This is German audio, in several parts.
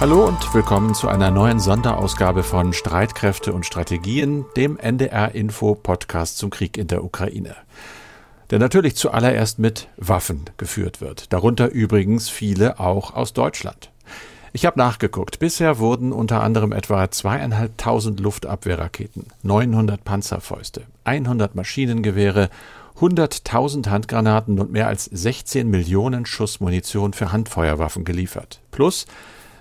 Hallo und willkommen zu einer neuen Sonderausgabe von Streitkräfte und Strategien, dem NDR Info Podcast zum Krieg in der Ukraine. Der natürlich zuallererst mit Waffen geführt wird, darunter übrigens viele auch aus Deutschland. Ich habe nachgeguckt. Bisher wurden unter anderem etwa zweieinhalbtausend Luftabwehrraketen, 900 Panzerfäuste, 100 Maschinengewehre, 100.000 Handgranaten und mehr als 16 Millionen Schuss Munition für Handfeuerwaffen geliefert. Plus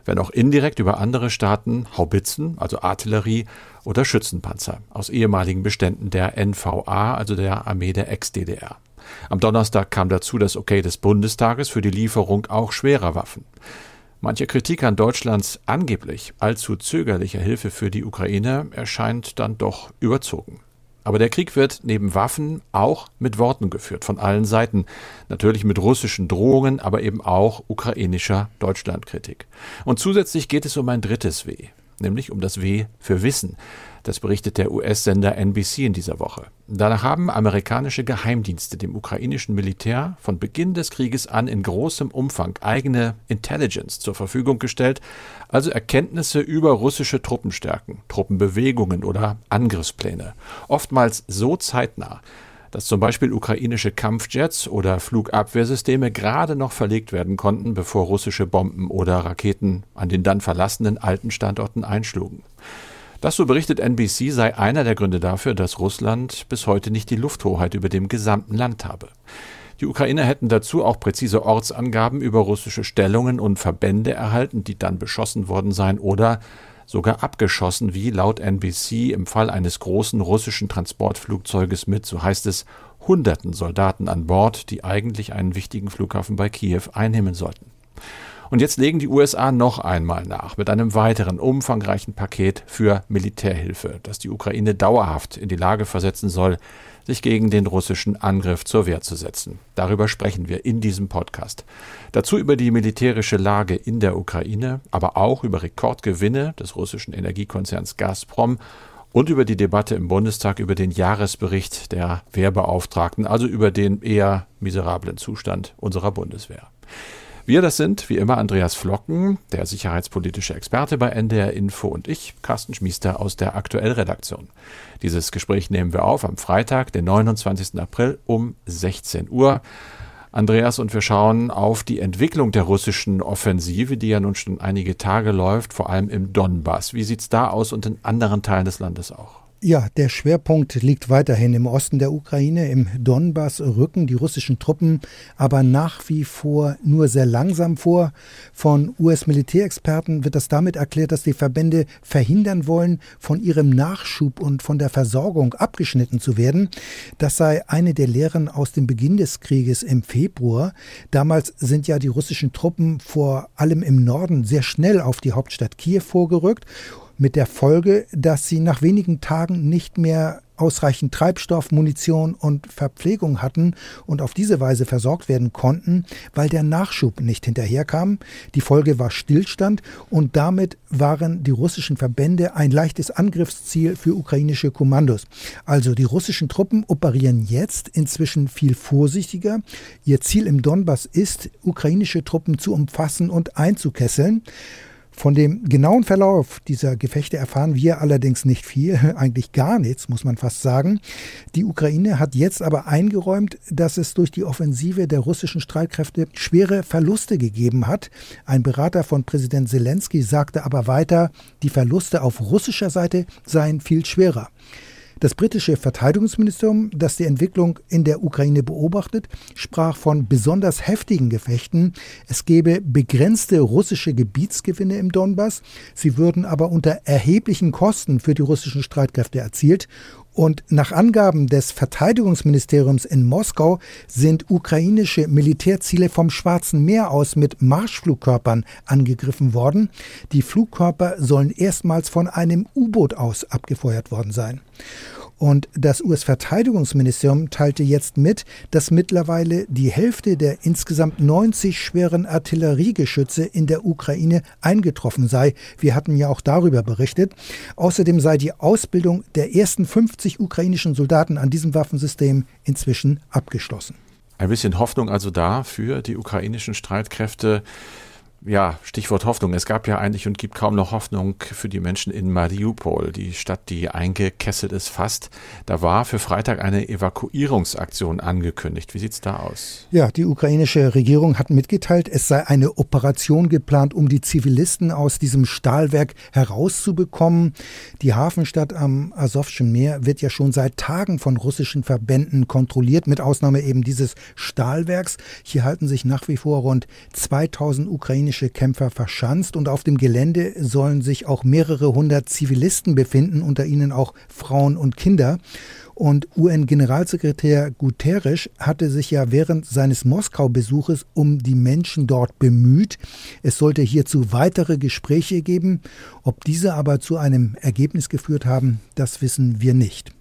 wenn auch indirekt über andere Staaten Haubitzen, also Artillerie oder Schützenpanzer aus ehemaligen Beständen der NVA, also der Armee der Ex-DDR. Am Donnerstag kam dazu das Okay des Bundestages für die Lieferung auch schwerer Waffen. Manche Kritik an Deutschlands angeblich allzu zögerlicher Hilfe für die Ukraine erscheint dann doch überzogen. Aber der Krieg wird neben Waffen auch mit Worten geführt, von allen Seiten. Natürlich mit russischen Drohungen, aber eben auch ukrainischer Deutschlandkritik. Und zusätzlich geht es um ein drittes W, nämlich um das W für Wissen. Das berichtet der US-Sender NBC in dieser Woche. Danach haben amerikanische Geheimdienste dem ukrainischen Militär von Beginn des Krieges an in großem Umfang eigene Intelligence zur Verfügung gestellt, also Erkenntnisse über russische Truppenstärken, Truppenbewegungen oder Angriffspläne. Oftmals so zeitnah, dass zum Beispiel ukrainische Kampfjets oder Flugabwehrsysteme gerade noch verlegt werden konnten, bevor russische Bomben oder Raketen an den dann verlassenen alten Standorten einschlugen. Das, so berichtet NBC, sei einer der Gründe dafür, dass Russland bis heute nicht die Lufthoheit über dem gesamten Land habe. Die Ukrainer hätten dazu auch präzise Ortsangaben über russische Stellungen und Verbände erhalten, die dann beschossen worden seien oder sogar abgeschossen, wie laut NBC im Fall eines großen russischen Transportflugzeuges mit, so heißt es, hunderten Soldaten an Bord, die eigentlich einen wichtigen Flughafen bei Kiew einnehmen sollten. Und jetzt legen die USA noch einmal nach mit einem weiteren umfangreichen Paket für Militärhilfe, das die Ukraine dauerhaft in die Lage versetzen soll, sich gegen den russischen Angriff zur Wehr zu setzen. Darüber sprechen wir in diesem Podcast. Dazu über die militärische Lage in der Ukraine, aber auch über Rekordgewinne des russischen Energiekonzerns Gazprom und über die Debatte im Bundestag über den Jahresbericht der Wehrbeauftragten, also über den eher miserablen Zustand unserer Bundeswehr. Wir, das sind wie immer Andreas Flocken, der sicherheitspolitische Experte bei NDR Info und ich, Carsten Schmiester aus der Aktuellredaktion. Dieses Gespräch nehmen wir auf am Freitag, den 29. April um 16 Uhr. Andreas, und wir schauen auf die Entwicklung der russischen Offensive, die ja nun schon einige Tage läuft, vor allem im Donbass. Wie sieht's da aus und in anderen Teilen des Landes auch? Ja, der Schwerpunkt liegt weiterhin im Osten der Ukraine. Im Donbass rücken die russischen Truppen aber nach wie vor nur sehr langsam vor. Von US-Militärexperten wird das damit erklärt, dass die Verbände verhindern wollen, von ihrem Nachschub und von der Versorgung abgeschnitten zu werden. Das sei eine der Lehren aus dem Beginn des Krieges im Februar. Damals sind ja die russischen Truppen vor allem im Norden sehr schnell auf die Hauptstadt Kiew vorgerückt mit der Folge, dass sie nach wenigen Tagen nicht mehr ausreichend Treibstoff, Munition und Verpflegung hatten und auf diese Weise versorgt werden konnten, weil der Nachschub nicht hinterherkam. Die Folge war Stillstand und damit waren die russischen Verbände ein leichtes Angriffsziel für ukrainische Kommandos. Also die russischen Truppen operieren jetzt inzwischen viel vorsichtiger. Ihr Ziel im Donbass ist, ukrainische Truppen zu umfassen und einzukesseln. Von dem genauen Verlauf dieser Gefechte erfahren wir allerdings nicht viel, eigentlich gar nichts, muss man fast sagen. Die Ukraine hat jetzt aber eingeräumt, dass es durch die Offensive der russischen Streitkräfte schwere Verluste gegeben hat. Ein Berater von Präsident Zelensky sagte aber weiter, die Verluste auf russischer Seite seien viel schwerer. Das britische Verteidigungsministerium, das die Entwicklung in der Ukraine beobachtet, sprach von besonders heftigen Gefechten. Es gebe begrenzte russische Gebietsgewinne im Donbass. Sie würden aber unter erheblichen Kosten für die russischen Streitkräfte erzielt und nach Angaben des Verteidigungsministeriums in Moskau sind ukrainische Militärziele vom Schwarzen Meer aus mit Marschflugkörpern angegriffen worden. Die Flugkörper sollen erstmals von einem U-Boot aus abgefeuert worden sein. Und das US-Verteidigungsministerium teilte jetzt mit, dass mittlerweile die Hälfte der insgesamt 90 schweren Artilleriegeschütze in der Ukraine eingetroffen sei. Wir hatten ja auch darüber berichtet. Außerdem sei die Ausbildung der ersten 50 ukrainischen Soldaten an diesem Waffensystem inzwischen abgeschlossen. Ein bisschen Hoffnung also da für die ukrainischen Streitkräfte. Ja, Stichwort Hoffnung. Es gab ja eigentlich und gibt kaum noch Hoffnung für die Menschen in Mariupol, die Stadt, die eingekesselt ist fast. Da war für Freitag eine Evakuierungsaktion angekündigt. Wie sieht es da aus? Ja, die ukrainische Regierung hat mitgeteilt, es sei eine Operation geplant, um die Zivilisten aus diesem Stahlwerk herauszubekommen. Die Hafenstadt am Asowschen Meer wird ja schon seit Tagen von russischen Verbänden kontrolliert, mit Ausnahme eben dieses Stahlwerks. Hier halten sich nach wie vor rund 2000 ukrainische ukrainische Kämpfer verschanzt und auf dem Gelände sollen sich auch mehrere hundert Zivilisten befinden, unter ihnen auch Frauen und Kinder. Und UN-Generalsekretär Guterres hatte sich ja während seines Moskau-Besuches um die Menschen dort bemüht. Es sollte hierzu weitere Gespräche geben. Ob diese aber zu einem Ergebnis geführt haben, das wissen wir nicht.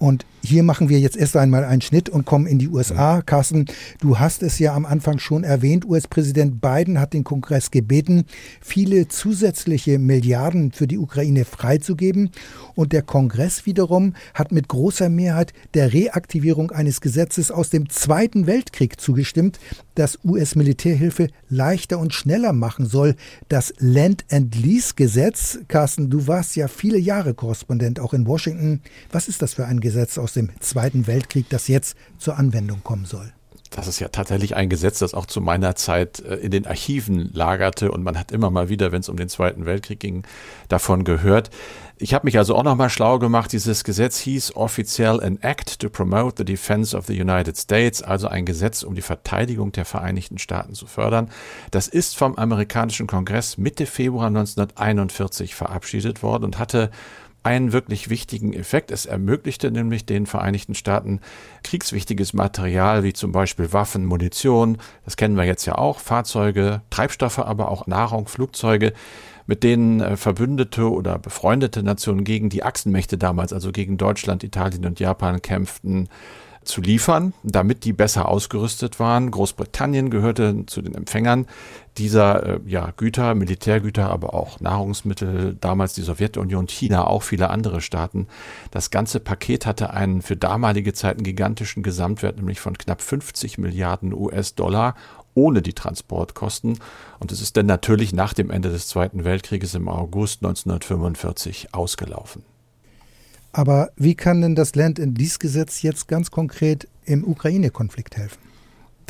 Und hier machen wir jetzt erst einmal einen Schnitt und kommen in die USA. Carsten, du hast es ja am Anfang schon erwähnt. US-Präsident Biden hat den Kongress gebeten, viele zusätzliche Milliarden für die Ukraine freizugeben. Und der Kongress wiederum hat mit großer Mehrheit der Reaktivierung eines Gesetzes aus dem Zweiten Weltkrieg zugestimmt, das US-Militärhilfe leichter und schneller machen soll. Das Land-and-Lease-Gesetz. Carsten, du warst ja viele Jahre Korrespondent auch in Washington. Was ist das für ein Gesetz aus dem Zweiten Weltkrieg, das jetzt zur Anwendung kommen soll? Das ist ja tatsächlich ein Gesetz, das auch zu meiner Zeit äh, in den Archiven lagerte und man hat immer mal wieder, wenn es um den Zweiten Weltkrieg ging, davon gehört. Ich habe mich also auch nochmal schlau gemacht. Dieses Gesetz hieß offiziell an Act to Promote the Defense of the United States, also ein Gesetz, um die Verteidigung der Vereinigten Staaten zu fördern. Das ist vom amerikanischen Kongress Mitte Februar 1941 verabschiedet worden und hatte einen wirklich wichtigen Effekt. Es ermöglichte nämlich den Vereinigten Staaten kriegswichtiges Material wie zum Beispiel Waffen, Munition, das kennen wir jetzt ja auch, Fahrzeuge, Treibstoffe, aber auch Nahrung, Flugzeuge mit denen äh, verbündete oder befreundete Nationen gegen die Achsenmächte damals, also gegen Deutschland, Italien und Japan kämpften, zu liefern, damit die besser ausgerüstet waren. Großbritannien gehörte zu den Empfängern dieser äh, ja, Güter, Militärgüter, aber auch Nahrungsmittel, damals die Sowjetunion, China, auch viele andere Staaten. Das ganze Paket hatte einen für damalige Zeiten gigantischen Gesamtwert, nämlich von knapp 50 Milliarden US-Dollar ohne die Transportkosten. Und es ist dann natürlich nach dem Ende des Zweiten Weltkrieges im August 1945 ausgelaufen. Aber wie kann denn das Land in dieses Gesetz jetzt ganz konkret im Ukraine-Konflikt helfen?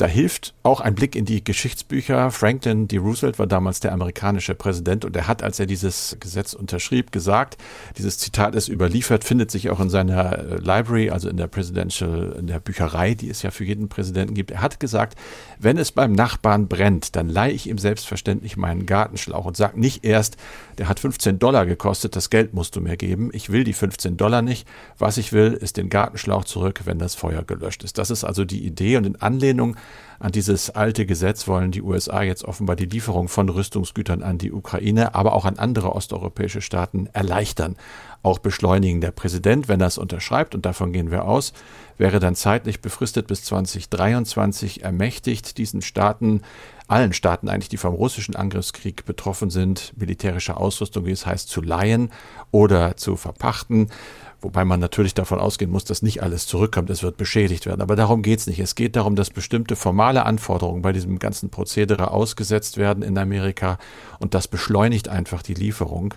Da hilft auch ein Blick in die Geschichtsbücher. Franklin D. Roosevelt war damals der amerikanische Präsident und er hat, als er dieses Gesetz unterschrieb, gesagt, dieses Zitat ist überliefert, findet sich auch in seiner äh, Library, also in der Presidential, in der Bücherei, die es ja für jeden Präsidenten gibt. Er hat gesagt, wenn es beim Nachbarn brennt, dann leihe ich ihm selbstverständlich meinen Gartenschlauch und sage nicht erst, der hat 15 Dollar gekostet, das Geld musst du mir geben. Ich will die 15 Dollar nicht. Was ich will, ist den Gartenschlauch zurück, wenn das Feuer gelöscht ist. Das ist also die Idee und in Anlehnung an dieses alte Gesetz wollen die USA jetzt offenbar die Lieferung von Rüstungsgütern an die Ukraine, aber auch an andere osteuropäische Staaten erleichtern, auch beschleunigen. Der Präsident, wenn er es unterschreibt, und davon gehen wir aus, wäre dann zeitlich befristet bis 2023 ermächtigt, diesen Staaten allen Staaten eigentlich, die vom russischen Angriffskrieg betroffen sind, militärische Ausrüstung, wie es heißt, zu leihen oder zu verpachten. Wobei man natürlich davon ausgehen muss, dass nicht alles zurückkommt, es wird beschädigt werden. Aber darum geht es nicht. Es geht darum, dass bestimmte formale Anforderungen bei diesem ganzen Prozedere ausgesetzt werden in Amerika und das beschleunigt einfach die Lieferung.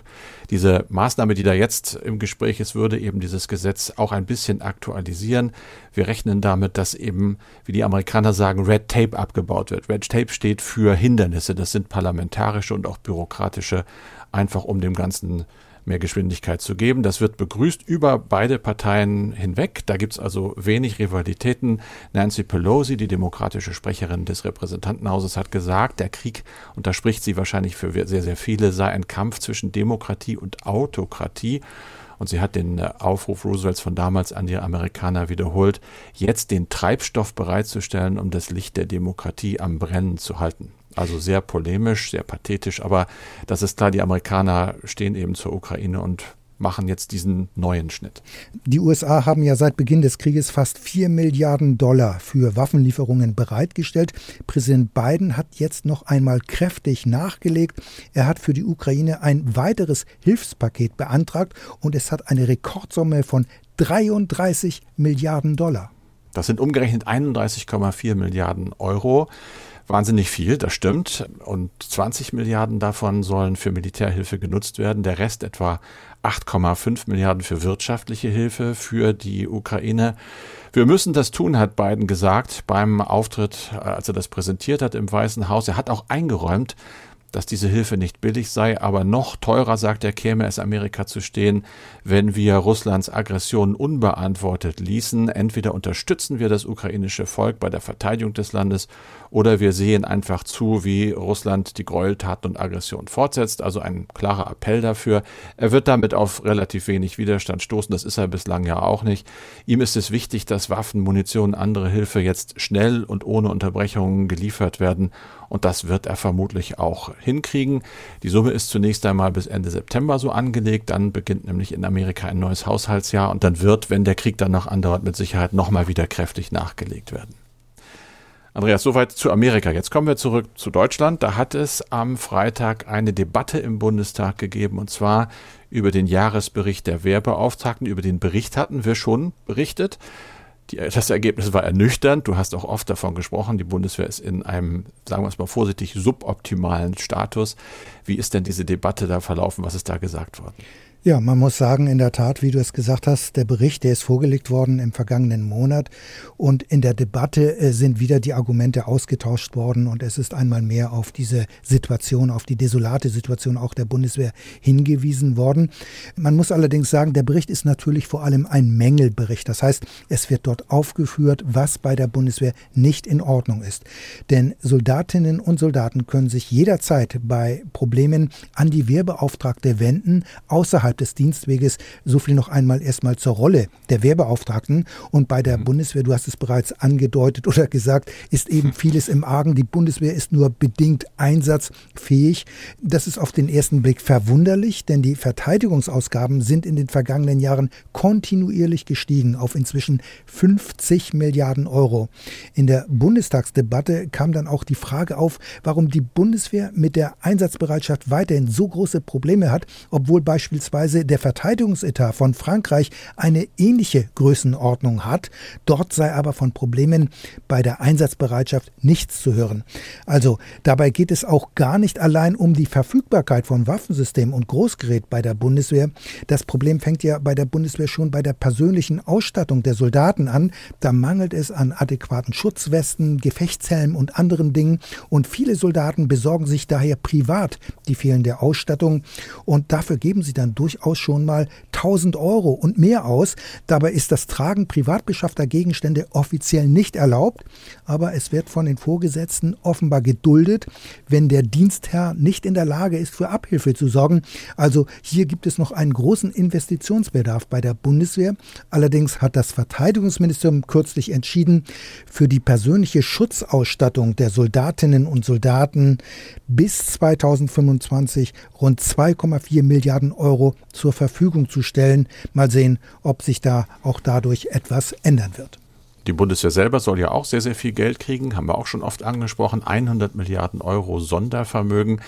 Diese Maßnahme, die da jetzt im Gespräch ist, würde eben dieses Gesetz auch ein bisschen aktualisieren. Wir rechnen damit, dass eben, wie die Amerikaner sagen, Red Tape abgebaut wird. Red Tape steht für Hindernisse. Das sind parlamentarische und auch bürokratische, einfach um dem Ganzen mehr Geschwindigkeit zu geben. Das wird begrüßt über beide Parteien hinweg. Da gibt es also wenig Rivalitäten. Nancy Pelosi, die demokratische Sprecherin des Repräsentantenhauses, hat gesagt, der Krieg, und da spricht sie wahrscheinlich für sehr, sehr viele, sei ein Kampf zwischen Demokratie und Autokratie. Und sie hat den äh, Aufruf Roosevelts von damals an die Amerikaner wiederholt, jetzt den Treibstoff bereitzustellen, um das Licht der Demokratie am Brennen zu halten. Also sehr polemisch, sehr pathetisch, aber das ist klar, die Amerikaner stehen eben zur Ukraine und machen jetzt diesen neuen Schnitt. Die USA haben ja seit Beginn des Krieges fast 4 Milliarden Dollar für Waffenlieferungen bereitgestellt. Präsident Biden hat jetzt noch einmal kräftig nachgelegt. Er hat für die Ukraine ein weiteres Hilfspaket beantragt und es hat eine Rekordsumme von 33 Milliarden Dollar. Das sind umgerechnet 31,4 Milliarden Euro. Wahnsinnig viel, das stimmt. Und 20 Milliarden davon sollen für Militärhilfe genutzt werden. Der Rest etwa 8,5 Milliarden für wirtschaftliche Hilfe für die Ukraine. Wir müssen das tun, hat Biden gesagt beim Auftritt, als er das präsentiert hat im Weißen Haus. Er hat auch eingeräumt, dass diese Hilfe nicht billig sei, aber noch teurer, sagt er, käme es Amerika zu stehen, wenn wir Russlands Aggression unbeantwortet ließen. Entweder unterstützen wir das ukrainische Volk bei der Verteidigung des Landes oder wir sehen einfach zu, wie Russland die Gräueltaten und Aggression fortsetzt. Also ein klarer Appell dafür. Er wird damit auf relativ wenig Widerstand stoßen. Das ist er bislang ja auch nicht. Ihm ist es wichtig, dass Waffen, Munition, andere Hilfe jetzt schnell und ohne Unterbrechungen geliefert werden. Und das wird er vermutlich auch hinkriegen. Die Summe ist zunächst einmal bis Ende September so angelegt. Dann beginnt nämlich in Amerika ein neues Haushaltsjahr und dann wird, wenn der Krieg dann noch andauert, mit Sicherheit nochmal wieder kräftig nachgelegt werden. Andreas, soweit zu Amerika. Jetzt kommen wir zurück zu Deutschland. Da hat es am Freitag eine Debatte im Bundestag gegeben und zwar über den Jahresbericht der Wehrbeauftragten. Über den Bericht hatten wir schon berichtet. Die, das Ergebnis war ernüchternd. Du hast auch oft davon gesprochen. Die Bundeswehr ist in einem, sagen wir es mal vorsichtig, suboptimalen Status. Wie ist denn diese Debatte da verlaufen? Was ist da gesagt worden? Ja, man muss sagen, in der Tat, wie du es gesagt hast, der Bericht, der ist vorgelegt worden im vergangenen Monat und in der Debatte äh, sind wieder die Argumente ausgetauscht worden und es ist einmal mehr auf diese Situation, auf die desolate Situation auch der Bundeswehr hingewiesen worden. Man muss allerdings sagen, der Bericht ist natürlich vor allem ein Mängelbericht. Das heißt, es wird dort aufgeführt, was bei der Bundeswehr nicht in Ordnung ist. Denn Soldatinnen und Soldaten können sich jederzeit bei Problemen an die Wehrbeauftragte wenden, außerhalb außerhalb des Dienstweges. So viel noch einmal erstmal zur Rolle der Wehrbeauftragten. Und bei der mhm. Bundeswehr, du hast es bereits angedeutet oder gesagt, ist eben vieles im Argen. Die Bundeswehr ist nur bedingt einsatzfähig. Das ist auf den ersten Blick verwunderlich, denn die Verteidigungsausgaben sind in den vergangenen Jahren kontinuierlich gestiegen auf inzwischen 50 Milliarden Euro. In der Bundestagsdebatte kam dann auch die Frage auf, warum die Bundeswehr mit der Einsatzbereitschaft weiterhin so große Probleme hat, obwohl beispielsweise beispielsweise der Verteidigungsetat von Frankreich eine ähnliche Größenordnung hat. Dort sei aber von Problemen bei der Einsatzbereitschaft nichts zu hören. Also dabei geht es auch gar nicht allein um die Verfügbarkeit von Waffensystemen und Großgerät bei der Bundeswehr. Das Problem fängt ja bei der Bundeswehr schon bei der persönlichen Ausstattung der Soldaten an. Da mangelt es an adäquaten Schutzwesten, Gefechtshelmen und anderen Dingen. Und viele Soldaten besorgen sich daher privat die fehlende Ausstattung. Und dafür geben sie dann durchaus durchaus schon mal 1000 Euro und mehr aus. Dabei ist das Tragen privat beschaffter Gegenstände offiziell nicht erlaubt, aber es wird von den Vorgesetzten offenbar geduldet, wenn der Dienstherr nicht in der Lage ist, für Abhilfe zu sorgen. Also hier gibt es noch einen großen Investitionsbedarf bei der Bundeswehr. Allerdings hat das Verteidigungsministerium kürzlich entschieden, für die persönliche Schutzausstattung der Soldatinnen und Soldaten bis 2025 rund 2,4 Milliarden Euro zur Verfügung zu stellen. Mal sehen, ob sich da auch dadurch etwas ändern wird. Die Bundeswehr selber soll ja auch sehr, sehr viel Geld kriegen, haben wir auch schon oft angesprochen. 100 Milliarden Euro Sondervermögen.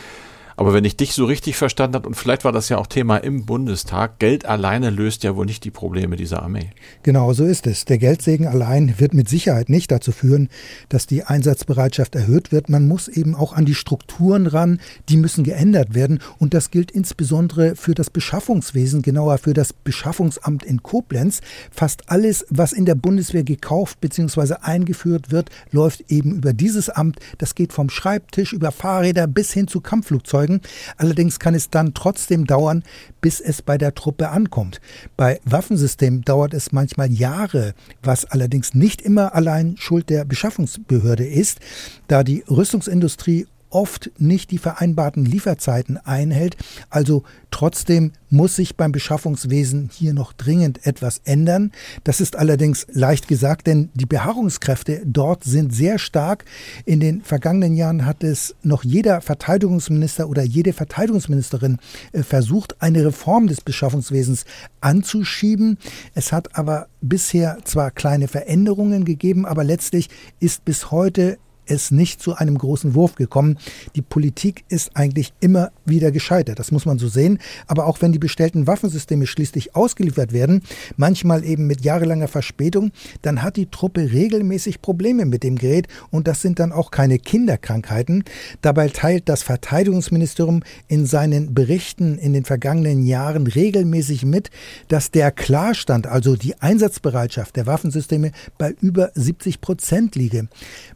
Aber wenn ich dich so richtig verstanden habe, und vielleicht war das ja auch Thema im Bundestag, Geld alleine löst ja wohl nicht die Probleme dieser Armee. Genau so ist es. Der Geldsegen allein wird mit Sicherheit nicht dazu führen, dass die Einsatzbereitschaft erhöht wird. Man muss eben auch an die Strukturen ran, die müssen geändert werden. Und das gilt insbesondere für das Beschaffungswesen, genauer für das Beschaffungsamt in Koblenz. Fast alles, was in der Bundeswehr gekauft bzw. eingeführt wird, läuft eben über dieses Amt. Das geht vom Schreibtisch über Fahrräder bis hin zu Kampfflugzeugen erzeugen. Allerdings kann es dann trotzdem dauern, bis es bei der Truppe ankommt. Bei Waffensystemen dauert es manchmal Jahre, was allerdings nicht immer allein Schuld der Beschaffungsbehörde ist, da die Rüstungsindustrie oft nicht die vereinbarten Lieferzeiten einhält. Also trotzdem muss sich beim Beschaffungswesen hier noch dringend etwas ändern. Das ist allerdings leicht gesagt, denn die Beharrungskräfte dort sind sehr stark. In den vergangenen Jahren hat es noch jeder Verteidigungsminister oder jede Verteidigungsministerin äh, versucht, eine Reform des Beschaffungswesens anzuschieben. Es hat aber bisher zwar kleine Veränderungen gegeben, aber letztlich ist bis heute es nicht zu einem großen Wurf gekommen. Die Politik ist eigentlich immer wieder gescheitert. Das muss man so sehen. Aber auch wenn die bestellten Waffensysteme schließlich ausgeliefert werden, manchmal eben mit jahrelanger Verspätung, dann hat die Truppe regelmäßig Probleme mit dem Gerät und das sind dann auch keine Kinderkrankheiten. Dabei teilt das Verteidigungsministerium in seinen Berichten in den vergangenen Jahren regelmäßig mit, dass der Klarstand, also die Einsatzbereitschaft der Waffensysteme bei über 70 Prozent liege.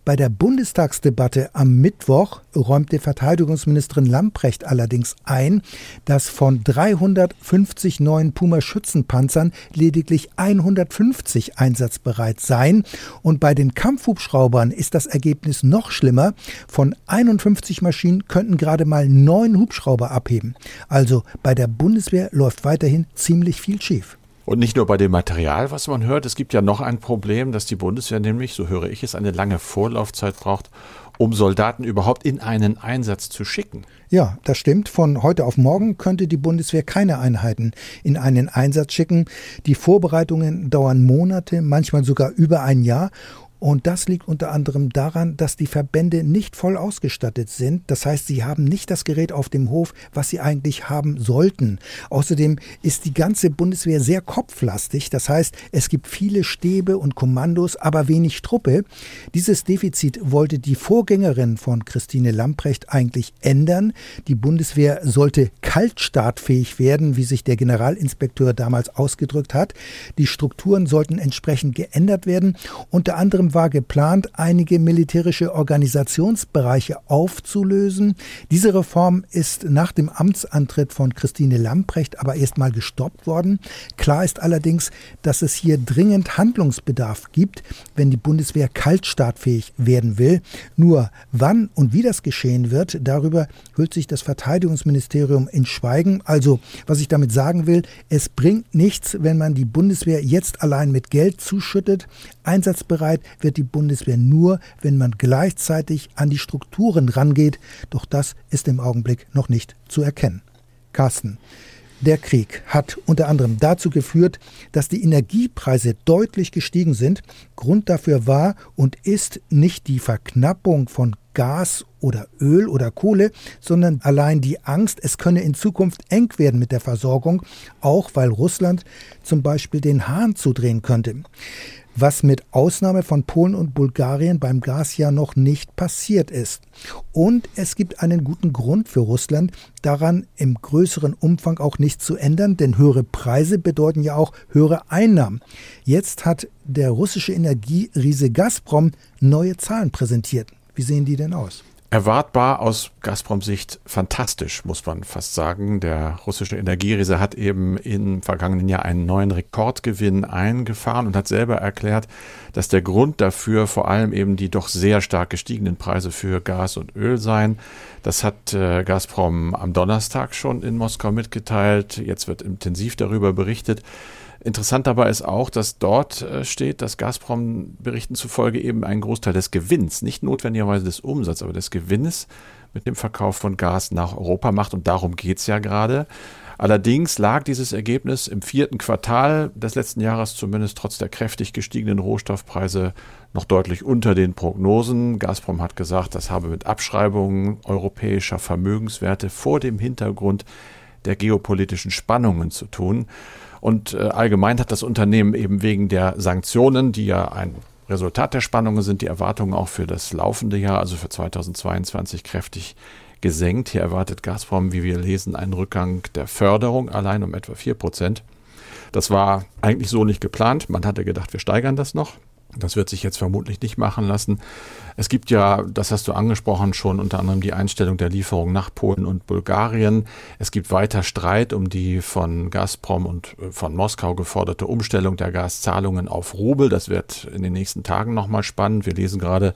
Bei der Bundestagsdebatte am Mittwoch räumte Verteidigungsministerin Lamprecht allerdings ein, dass von 350 neuen Puma-Schützenpanzern lediglich 150 einsatzbereit seien. Und bei den Kampfhubschraubern ist das Ergebnis noch schlimmer. Von 51 Maschinen könnten gerade mal neun Hubschrauber abheben. Also bei der Bundeswehr läuft weiterhin ziemlich viel schief. Und nicht nur bei dem Material, was man hört, es gibt ja noch ein Problem, dass die Bundeswehr nämlich, so höre ich es, eine lange Vorlaufzeit braucht, um Soldaten überhaupt in einen Einsatz zu schicken. Ja, das stimmt. Von heute auf morgen könnte die Bundeswehr keine Einheiten in einen Einsatz schicken. Die Vorbereitungen dauern Monate, manchmal sogar über ein Jahr. Und das liegt unter anderem daran, dass die Verbände nicht voll ausgestattet sind. Das heißt, sie haben nicht das Gerät auf dem Hof, was sie eigentlich haben sollten. Außerdem ist die ganze Bundeswehr sehr kopflastig. Das heißt, es gibt viele Stäbe und Kommandos, aber wenig Truppe. Dieses Defizit wollte die Vorgängerin von Christine Lamprecht eigentlich ändern. Die Bundeswehr sollte kaltstartfähig werden, wie sich der Generalinspekteur damals ausgedrückt hat. Die Strukturen sollten entsprechend geändert werden. Unter anderem war geplant, einige militärische Organisationsbereiche aufzulösen. Diese Reform ist nach dem Amtsantritt von Christine Lamprecht aber erstmal gestoppt worden. Klar ist allerdings, dass es hier dringend Handlungsbedarf gibt, wenn die Bundeswehr kaltstartfähig werden will. Nur wann und wie das geschehen wird, darüber hüllt sich das Verteidigungsministerium in Schweigen. Also, was ich damit sagen will, es bringt nichts, wenn man die Bundeswehr jetzt allein mit Geld zuschüttet. Einsatzbereit wird die Bundeswehr nur, wenn man gleichzeitig an die Strukturen rangeht. Doch das ist im Augenblick noch nicht zu erkennen. Carsten, der Krieg hat unter anderem dazu geführt, dass die Energiepreise deutlich gestiegen sind. Grund dafür war und ist nicht die Verknappung von Gas oder Öl oder Kohle, sondern allein die Angst, es könne in Zukunft eng werden mit der Versorgung, auch weil Russland zum Beispiel den Hahn zudrehen könnte was mit Ausnahme von Polen und Bulgarien beim Gas ja noch nicht passiert ist. Und es gibt einen guten Grund für Russland, daran im größeren Umfang auch nicht zu ändern, denn höhere Preise bedeuten ja auch höhere Einnahmen. Jetzt hat der russische Energieriese Gazprom neue Zahlen präsentiert. Wie sehen die denn aus? Erwartbar aus Gazprom-Sicht fantastisch, muss man fast sagen. Der russische Energieriese hat eben im vergangenen Jahr einen neuen Rekordgewinn eingefahren und hat selber erklärt, dass der Grund dafür vor allem eben die doch sehr stark gestiegenen Preise für Gas und Öl seien. Das hat äh, Gazprom am Donnerstag schon in Moskau mitgeteilt. Jetzt wird intensiv darüber berichtet. Interessant dabei ist auch, dass dort äh, steht, dass Gazprom Berichten zufolge eben einen Großteil des Gewinns, nicht notwendigerweise des Umsatzes, aber des Gewinnes mit dem Verkauf von Gas nach Europa macht. Und darum geht es ja gerade. Allerdings lag dieses Ergebnis im vierten Quartal des letzten Jahres zumindest trotz der kräftig gestiegenen Rohstoffpreise noch deutlich unter den Prognosen. Gazprom hat gesagt, das habe mit Abschreibungen europäischer Vermögenswerte vor dem Hintergrund der geopolitischen Spannungen zu tun. Und äh, allgemein hat das Unternehmen eben wegen der Sanktionen, die ja ein Resultat der Spannungen sind, die Erwartungen auch für das laufende Jahr, also für 2022, kräftig gesenkt. Hier erwartet Gazprom, wie wir lesen, einen Rückgang der Förderung allein um etwa 4 Prozent. Das war eigentlich so nicht geplant. Man hatte gedacht, wir steigern das noch. Das wird sich jetzt vermutlich nicht machen lassen. Es gibt ja, das hast du angesprochen, schon unter anderem die Einstellung der Lieferung nach Polen und Bulgarien. Es gibt weiter Streit um die von Gazprom und äh, von Moskau geforderte Umstellung der Gaszahlungen auf Rubel. Das wird in den nächsten Tagen nochmal spannend. Wir lesen gerade,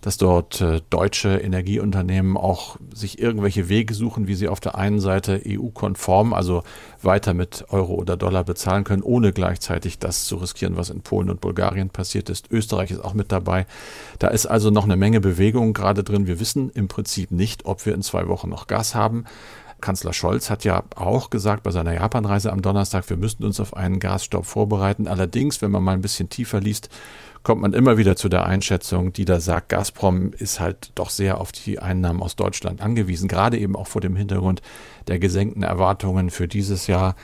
dass dort äh, deutsche Energieunternehmen auch sich irgendwelche Wege suchen, wie sie auf der einen Seite EU-konform, also weiter mit Euro oder Dollar bezahlen können, ohne gleichzeitig das zu riskieren, was in Polen und Bulgarien passiert ist. Österreich ist auch mit dabei. Da ist also noch eine Menge Bewegung gerade drin. Wir wissen im Prinzip nicht, ob wir in zwei Wochen noch Gas haben. Kanzler Scholz hat ja auch gesagt bei seiner Japanreise am Donnerstag, wir müssten uns auf einen Gasstopp vorbereiten. Allerdings, wenn man mal ein bisschen tiefer liest, kommt man immer wieder zu der Einschätzung, die da sagt, Gazprom ist halt doch sehr auf die Einnahmen aus Deutschland angewiesen, gerade eben auch vor dem Hintergrund der gesenkten Erwartungen für dieses Jahr.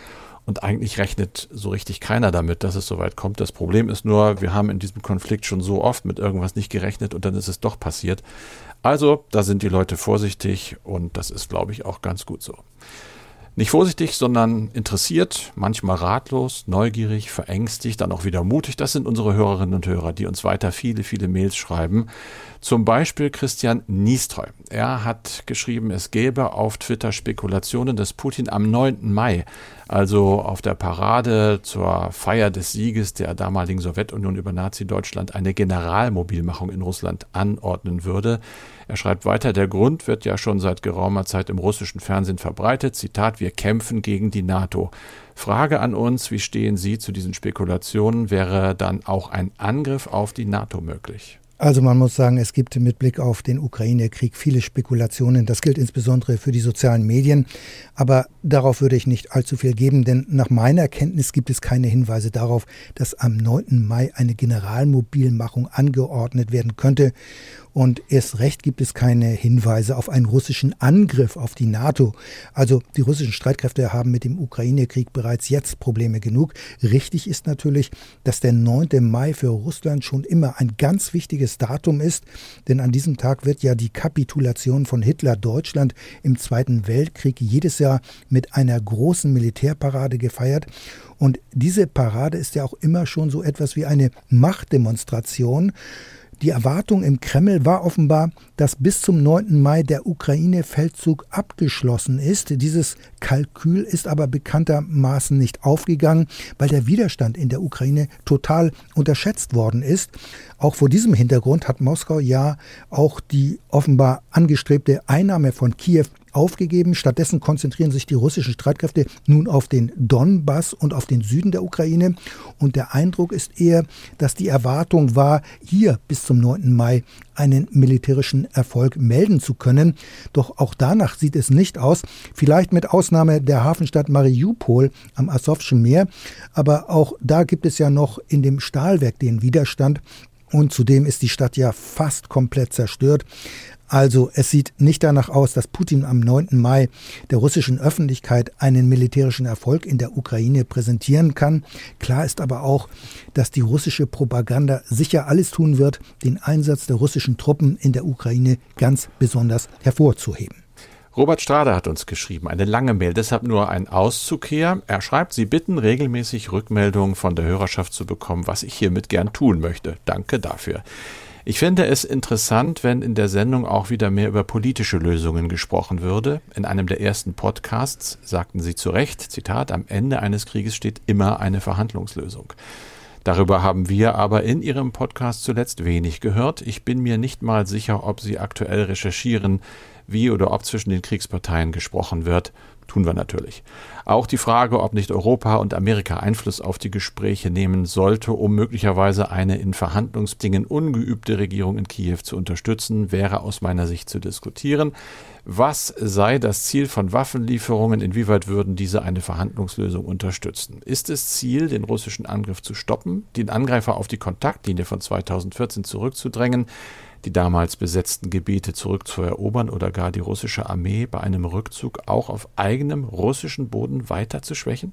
Und eigentlich rechnet so richtig keiner damit, dass es soweit kommt. Das Problem ist nur, wir haben in diesem Konflikt schon so oft mit irgendwas nicht gerechnet und dann ist es doch passiert. Also, da sind die Leute vorsichtig und das ist, glaube ich, auch ganz gut so. Nicht vorsichtig, sondern interessiert, manchmal ratlos, neugierig, verängstigt, dann auch wieder mutig. Das sind unsere Hörerinnen und Hörer, die uns weiter viele, viele Mails schreiben. Zum Beispiel Christian Niestreu. Er hat geschrieben, es gäbe auf Twitter Spekulationen, dass Putin am 9. Mai, also auf der Parade zur Feier des Sieges der damaligen Sowjetunion über Nazi-Deutschland, eine Generalmobilmachung in Russland anordnen würde. Er schreibt weiter, der Grund wird ja schon seit geraumer Zeit im russischen Fernsehen verbreitet. Zitat, wir kämpfen gegen die NATO. Frage an uns, wie stehen Sie zu diesen Spekulationen? Wäre dann auch ein Angriff auf die NATO möglich? Also man muss sagen, es gibt mit Blick auf den Ukraine-Krieg viele Spekulationen. Das gilt insbesondere für die sozialen Medien. Aber darauf würde ich nicht allzu viel geben, denn nach meiner Kenntnis gibt es keine Hinweise darauf, dass am 9. Mai eine Generalmobilmachung angeordnet werden könnte. Und erst recht gibt es keine Hinweise auf einen russischen Angriff auf die NATO. Also die russischen Streitkräfte haben mit dem Ukraine-Krieg bereits jetzt Probleme genug. Richtig ist natürlich, dass der 9. Mai für Russland schon immer ein ganz wichtiges Datum ist, denn an diesem Tag wird ja die Kapitulation von Hitler Deutschland im Zweiten Weltkrieg jedes Jahr mit einer großen Militärparade gefeiert. Und diese Parade ist ja auch immer schon so etwas wie eine Machtdemonstration. Die Erwartung im Kreml war offenbar, dass bis zum 9. Mai der Ukraine-Feldzug abgeschlossen ist. Dieses Kalkül ist aber bekanntermaßen nicht aufgegangen, weil der Widerstand in der Ukraine total unterschätzt worden ist. Auch vor diesem Hintergrund hat Moskau ja auch die offenbar angestrebte Einnahme von Kiew aufgegeben. Stattdessen konzentrieren sich die russischen Streitkräfte nun auf den Donbass und auf den Süden der Ukraine. Und der Eindruck ist eher, dass die Erwartung war, hier bis zum 9. Mai einen militärischen Erfolg melden zu können. Doch auch danach sieht es nicht aus. Vielleicht mit Ausnahme der Hafenstadt Mariupol am Asowschen Meer. Aber auch da gibt es ja noch in dem Stahlwerk den Widerstand. Und zudem ist die Stadt ja fast komplett zerstört. Also es sieht nicht danach aus, dass Putin am 9. Mai der russischen Öffentlichkeit einen militärischen Erfolg in der Ukraine präsentieren kann. Klar ist aber auch, dass die russische Propaganda sicher alles tun wird, den Einsatz der russischen Truppen in der Ukraine ganz besonders hervorzuheben. Robert Strade hat uns geschrieben, eine lange Mail, deshalb nur ein Auszug hier. Er schreibt, Sie bitten regelmäßig Rückmeldungen von der Hörerschaft zu bekommen, was ich hiermit gern tun möchte. Danke dafür. Ich fände es interessant, wenn in der Sendung auch wieder mehr über politische Lösungen gesprochen würde. In einem der ersten Podcasts sagten Sie zu Recht, Zitat, am Ende eines Krieges steht immer eine Verhandlungslösung. Darüber haben wir aber in Ihrem Podcast zuletzt wenig gehört. Ich bin mir nicht mal sicher, ob Sie aktuell recherchieren, wie oder ob zwischen den Kriegsparteien gesprochen wird. Tun wir natürlich. Auch die Frage, ob nicht Europa und Amerika Einfluss auf die Gespräche nehmen sollte, um möglicherweise eine in Verhandlungsdingen ungeübte Regierung in Kiew zu unterstützen, wäre aus meiner Sicht zu diskutieren. Was sei das Ziel von Waffenlieferungen? Inwieweit würden diese eine Verhandlungslösung unterstützen? Ist es Ziel, den russischen Angriff zu stoppen, den Angreifer auf die Kontaktlinie von 2014 zurückzudrängen? Die damals besetzten Gebiete zurückzuerobern oder gar die russische Armee bei einem Rückzug auch auf eigenem russischen Boden weiter zu schwächen?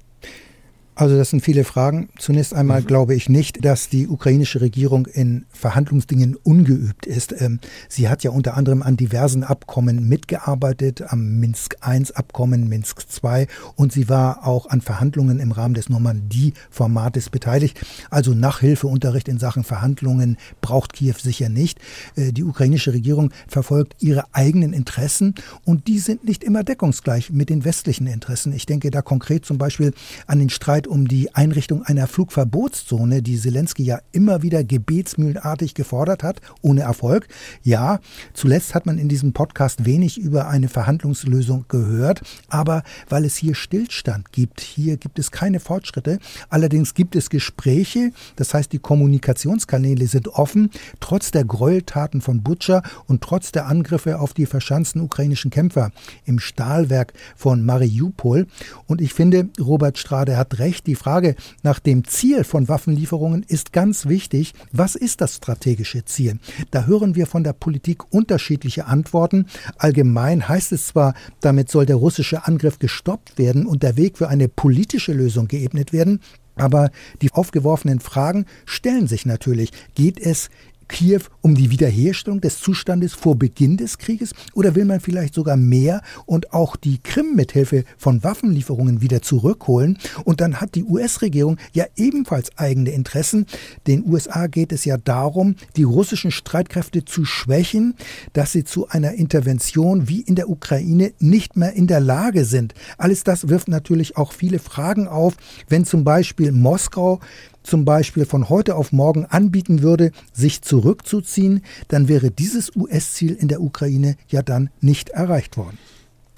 Also das sind viele Fragen. Zunächst einmal mhm. glaube ich nicht, dass die ukrainische Regierung in Verhandlungsdingen ungeübt ist. Ähm, sie hat ja unter anderem an diversen Abkommen mitgearbeitet, am Minsk I-Abkommen, Minsk II und sie war auch an Verhandlungen im Rahmen des Normandie-Formates beteiligt. Also Nachhilfeunterricht in Sachen Verhandlungen braucht Kiew sicher nicht. Äh, die ukrainische Regierung verfolgt ihre eigenen Interessen und die sind nicht immer deckungsgleich mit den westlichen Interessen. Ich denke da konkret zum Beispiel an den Streit Streit um die Einrichtung einer Flugverbotszone, die Zelensky ja immer wieder gebetsmühlenartig gefordert hat, ohne Erfolg. Ja, zuletzt hat man in diesem Podcast wenig über eine Verhandlungslösung gehört, aber weil es hier Stillstand gibt, hier gibt es keine Fortschritte. Allerdings gibt es Gespräche, das heißt die Kommunikationskanäle sind offen, trotz der Gräueltaten von Butcher und trotz der Angriffe auf die verschanzten ukrainischen Kämpfer im Stahlwerk von Mariupol. Und ich finde, Robert Strade hat recht, die Frage nach dem Ziel von Waffenlieferungen ist ganz wichtig. Was ist das strategische Ziel? Da hören wir von der Politik unterschiedliche Antworten. Allgemein heißt es zwar, damit soll der russische Angriff gestoppt werden und der Weg für eine politische Lösung geebnet werden. Aber die aufgeworfenen Fragen stellen sich natürlich. Geht es Kiew um die Wiederherstellung des Zustandes vor Beginn des Krieges oder will man vielleicht sogar mehr und auch die Krim mithilfe von Waffenlieferungen wieder zurückholen? Und dann hat die US-Regierung ja ebenfalls eigene Interessen. Den USA geht es ja darum, die russischen Streitkräfte zu schwächen, dass sie zu einer Intervention wie in der Ukraine nicht mehr in der Lage sind. Alles das wirft natürlich auch viele Fragen auf, wenn zum Beispiel Moskau zum Beispiel von heute auf morgen anbieten würde, sich zurückzuziehen, dann wäre dieses US-Ziel in der Ukraine ja dann nicht erreicht worden.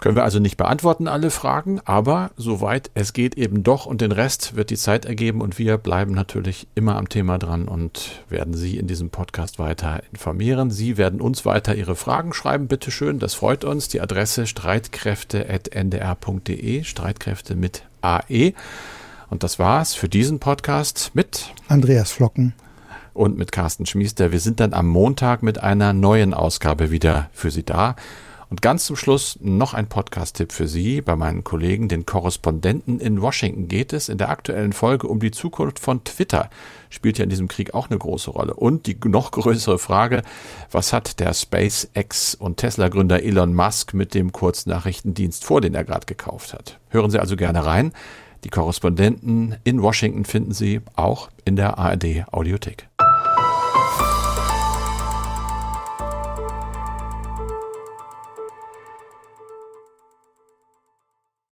Können wir also nicht beantworten alle Fragen, aber soweit es geht eben doch und den Rest wird die Zeit ergeben und wir bleiben natürlich immer am Thema dran und werden Sie in diesem Podcast weiter informieren. Sie werden uns weiter Ihre Fragen schreiben, bitteschön, das freut uns. Die Adresse streitkräfte.ndr.de, Streitkräfte mit AE. Und das war's für diesen Podcast mit Andreas Flocken und mit Carsten Schmiester. Wir sind dann am Montag mit einer neuen Ausgabe wieder für Sie da. Und ganz zum Schluss noch ein Podcast-Tipp für Sie. Bei meinen Kollegen, den Korrespondenten in Washington, geht es in der aktuellen Folge um die Zukunft von Twitter. Spielt ja in diesem Krieg auch eine große Rolle. Und die noch größere Frage, was hat der SpaceX und Tesla-Gründer Elon Musk mit dem Kurznachrichtendienst vor, den er gerade gekauft hat? Hören Sie also gerne rein. Die Korrespondenten in Washington finden Sie auch in der ARD Audiothek.